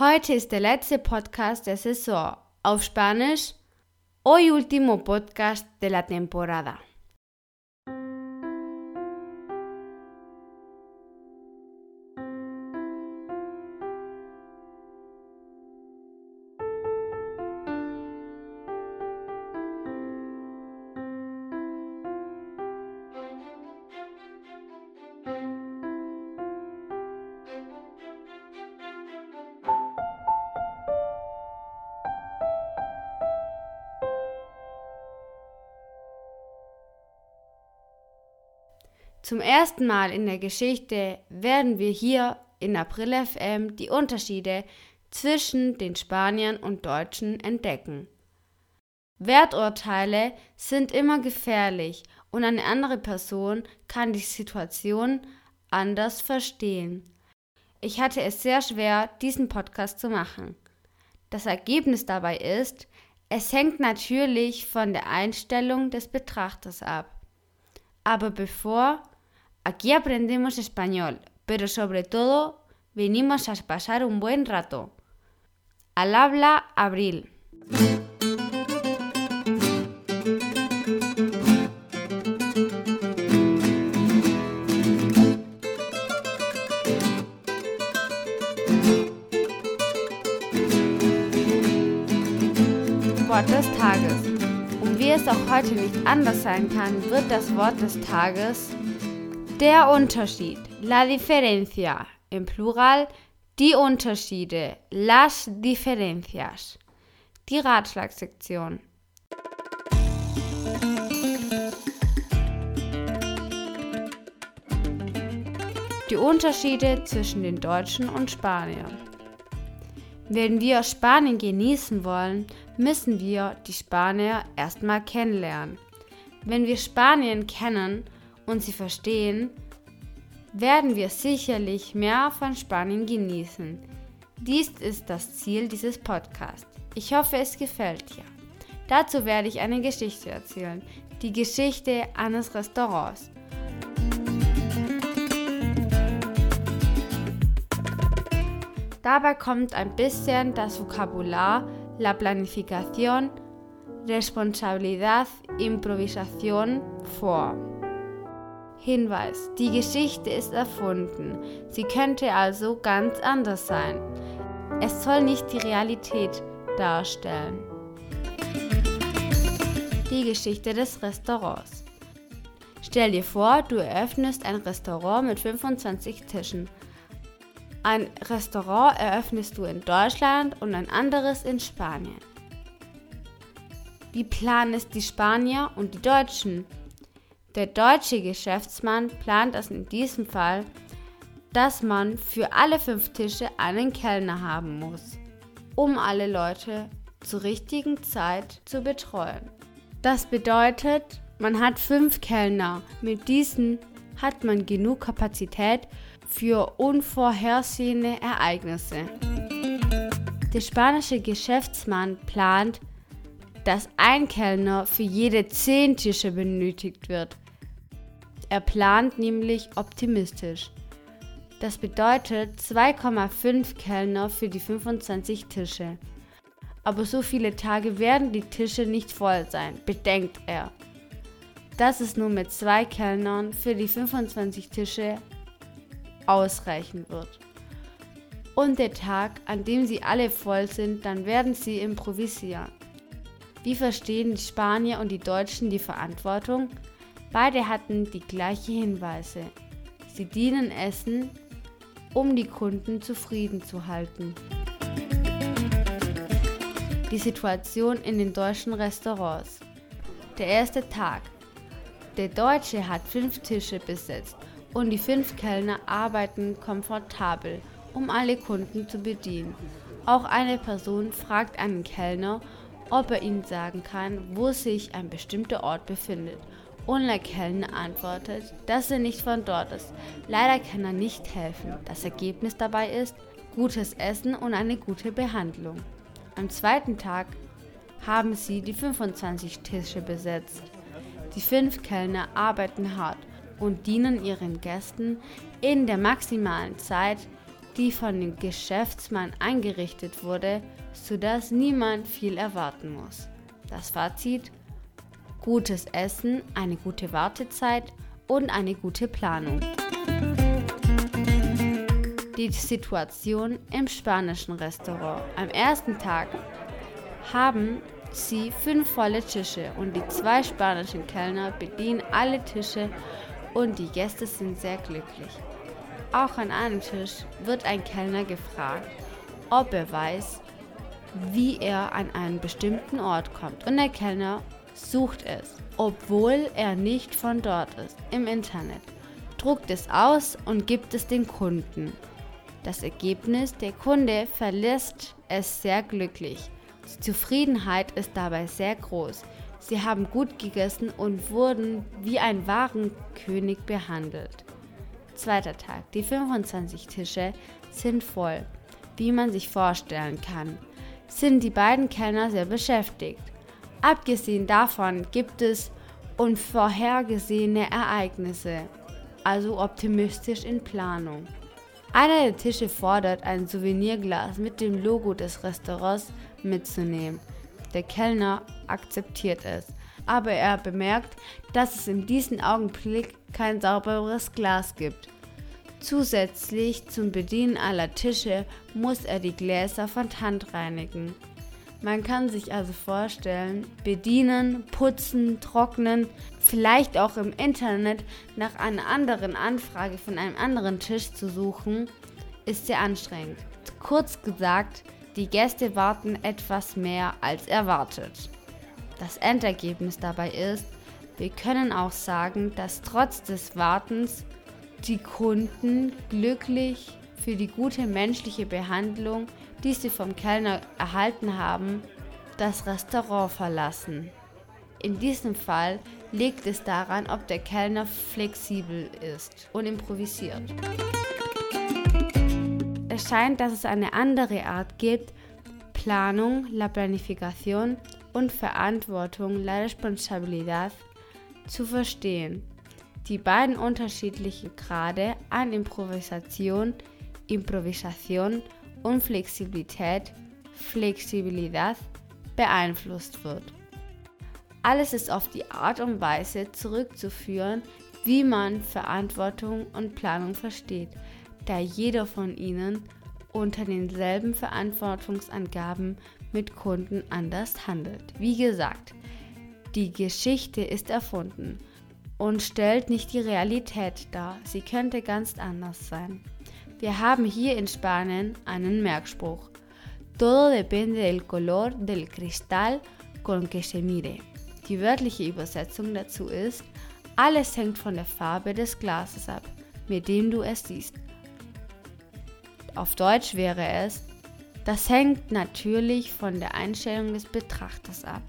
Heute ist der letzte Podcast der Saison. Auf Spanisch, hoy último podcast de la temporada. Zum ersten Mal in der Geschichte werden wir hier in April FM die Unterschiede zwischen den Spaniern und Deutschen entdecken. Werturteile sind immer gefährlich und eine andere Person kann die Situation anders verstehen. Ich hatte es sehr schwer, diesen Podcast zu machen. Das Ergebnis dabei ist, es hängt natürlich von der Einstellung des Betrachters ab. Aber bevor Aquí aprendemos español, pero sobre todo venimos a pasar un buen rato. Al habla Abril. Wort des Tages. Und wie es auch heute nicht anders sein kann, wird das Wort des Tages Der Unterschied, la diferencia, im Plural die Unterschiede, las diferencias. Die Ratschlagsektion. Die Unterschiede zwischen den Deutschen und Spaniern. Wenn wir Spanien genießen wollen, müssen wir die Spanier erstmal kennenlernen. Wenn wir Spanien kennen, und sie verstehen, werden wir sicherlich mehr von Spanien genießen. Dies ist das Ziel dieses Podcasts. Ich hoffe, es gefällt dir. Dazu werde ich eine Geschichte erzählen. Die Geschichte eines Restaurants. Dabei kommt ein bisschen das Vokabular la planificación, responsabilidad, improvisación vor. Hinweis: Die Geschichte ist erfunden. Sie könnte also ganz anders sein. Es soll nicht die Realität darstellen. Die Geschichte des Restaurants. Stell dir vor, du eröffnest ein Restaurant mit 25 Tischen. Ein Restaurant eröffnest du in Deutschland und ein anderes in Spanien. Wie planen es die Spanier und die Deutschen? Der deutsche Geschäftsmann plant es in diesem Fall, dass man für alle fünf Tische einen Kellner haben muss, um alle Leute zur richtigen Zeit zu betreuen. Das bedeutet, man hat fünf Kellner. Mit diesen hat man genug Kapazität für unvorhersehene Ereignisse. Der spanische Geschäftsmann plant, dass ein Kellner für jede zehn Tische benötigt wird. Er plant nämlich optimistisch. Das bedeutet 2,5 Kellner für die 25 Tische. Aber so viele Tage werden die Tische nicht voll sein, bedenkt er. Dass es nur mit zwei Kellnern für die 25 Tische ausreichen wird. Und der Tag, an dem sie alle voll sind, dann werden sie improvisieren. Wie verstehen die Spanier und die Deutschen die Verantwortung? Beide hatten die gleichen Hinweise. Sie dienen Essen, um die Kunden zufrieden zu halten. Die Situation in den deutschen Restaurants. Der erste Tag. Der Deutsche hat fünf Tische besetzt und die fünf Kellner arbeiten komfortabel, um alle Kunden zu bedienen. Auch eine Person fragt einen Kellner, ob er ihnen sagen kann, wo sich ein bestimmter Ort befindet der Kellner antwortet, dass er nicht von dort ist. Leider kann er nicht helfen. Das Ergebnis dabei ist gutes Essen und eine gute Behandlung. Am zweiten Tag haben sie die 25 Tische besetzt. Die fünf Kellner arbeiten hart und dienen ihren Gästen in der maximalen Zeit, die von dem Geschäftsmann eingerichtet wurde, sodass niemand viel erwarten muss. Das Fazit? Gutes Essen, eine gute Wartezeit und eine gute Planung. Die Situation im spanischen Restaurant. Am ersten Tag haben sie fünf volle Tische und die zwei spanischen Kellner bedienen alle Tische und die Gäste sind sehr glücklich. Auch an einem Tisch wird ein Kellner gefragt, ob er weiß, wie er an einen bestimmten Ort kommt. Und der Kellner sucht es, obwohl er nicht von dort ist, im Internet, druckt es aus und gibt es den Kunden. Das Ergebnis, der Kunde verlässt es sehr glücklich. Die Zufriedenheit ist dabei sehr groß. Sie haben gut gegessen und wurden wie ein wahren König behandelt. Zweiter Tag. Die 25 Tische sind voll. Wie man sich vorstellen kann, sind die beiden Kellner sehr beschäftigt. Abgesehen davon gibt es unvorhergesehene Ereignisse, also optimistisch in Planung. Einer der Tische fordert, ein Souvenirglas mit dem Logo des Restaurants mitzunehmen. Der Kellner akzeptiert es, aber er bemerkt, dass es in diesem Augenblick kein sauberes Glas gibt. Zusätzlich zum Bedienen aller Tische muss er die Gläser von Hand reinigen. Man kann sich also vorstellen, bedienen, putzen, trocknen, vielleicht auch im Internet nach einer anderen Anfrage von einem anderen Tisch zu suchen, ist sehr anstrengend. Kurz gesagt, die Gäste warten etwas mehr als erwartet. Das Endergebnis dabei ist, wir können auch sagen, dass trotz des Wartens die Kunden glücklich für die gute menschliche Behandlung, die sie vom Kellner erhalten haben, das Restaurant verlassen. In diesem Fall liegt es daran, ob der Kellner flexibel ist und improvisiert. Es scheint, dass es eine andere Art gibt, Planung, la planificación und Verantwortung, la responsabilidad, zu verstehen die beiden unterschiedlichen Grade an Improvisation, Improvisation und Flexibilität, Flexibilidad, beeinflusst wird. Alles ist auf die Art und Weise zurückzuführen, wie man Verantwortung und Planung versteht, da jeder von ihnen unter denselben Verantwortungsangaben mit Kunden anders handelt. Wie gesagt, die Geschichte ist erfunden und stellt nicht die Realität dar. Sie könnte ganz anders sein. Wir haben hier in Spanien einen Merkspruch. Todo depende del color del cristal con que se mire. Die wörtliche Übersetzung dazu ist, alles hängt von der Farbe des Glases ab, mit dem du es siehst. Auf Deutsch wäre es, das hängt natürlich von der Einstellung des Betrachters ab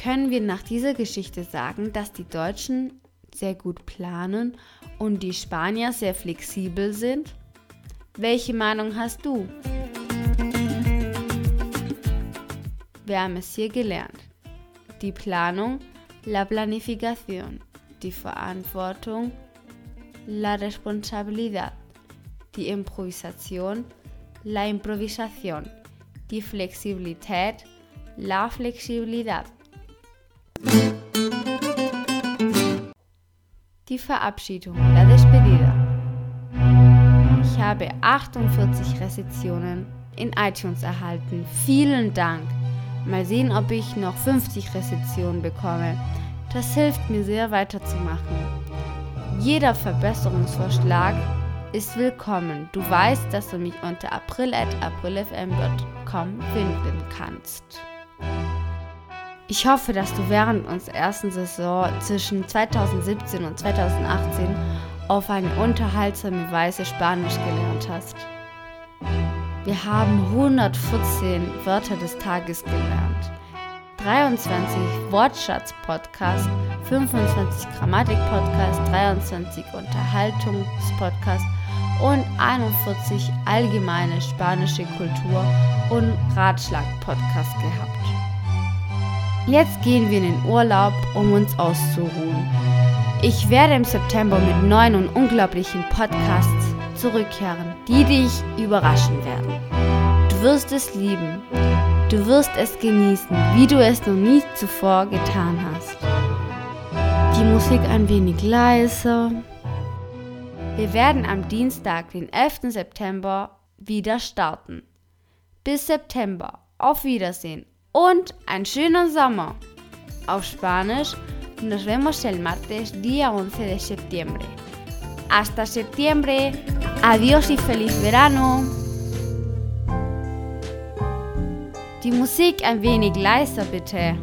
können wir nach dieser Geschichte sagen, dass die Deutschen sehr gut planen und die Spanier sehr flexibel sind? Welche Meinung hast du? Wir haben es hier gelernt. Die Planung, la planificación, die Verantwortung, la responsabilidad, die Improvisation, la improvisación, die Flexibilität, la flexibilidad. Die Verabschiedung, la despedida. Ich habe 48 Rezensionen in iTunes erhalten. Vielen Dank. Mal sehen, ob ich noch 50 Rezensionen bekomme. Das hilft mir sehr weiterzumachen. Jeder Verbesserungsvorschlag ist willkommen. Du weißt, dass du mich unter april.aprilfm.com finden kannst. Ich hoffe, dass du während unserer ersten Saison zwischen 2017 und 2018 auf eine unterhaltsame Weise Spanisch gelernt hast. Wir haben 114 Wörter des Tages gelernt, 23 Wortschatz-Podcast, 25 Grammatik-Podcast, 23 Unterhaltungs-Podcast und 41 allgemeine spanische Kultur- und Ratschlag-Podcast gehabt. Jetzt gehen wir in den Urlaub, um uns auszuruhen. Ich werde im September mit neuen und unglaublichen Podcasts zurückkehren, die dich überraschen werden. Du wirst es lieben. Du wirst es genießen, wie du es noch nie zuvor getan hast. Die Musik ein wenig leiser. Wir werden am Dienstag, den 11. September, wieder starten. Bis September. Auf Wiedersehen und einen schönen Sommer. Auf Spanisch, nos vemos el martes día 11 de septiembre. Hasta septiembre. Adiós y feliz verano. Die Musik ein wenig leiser bitte.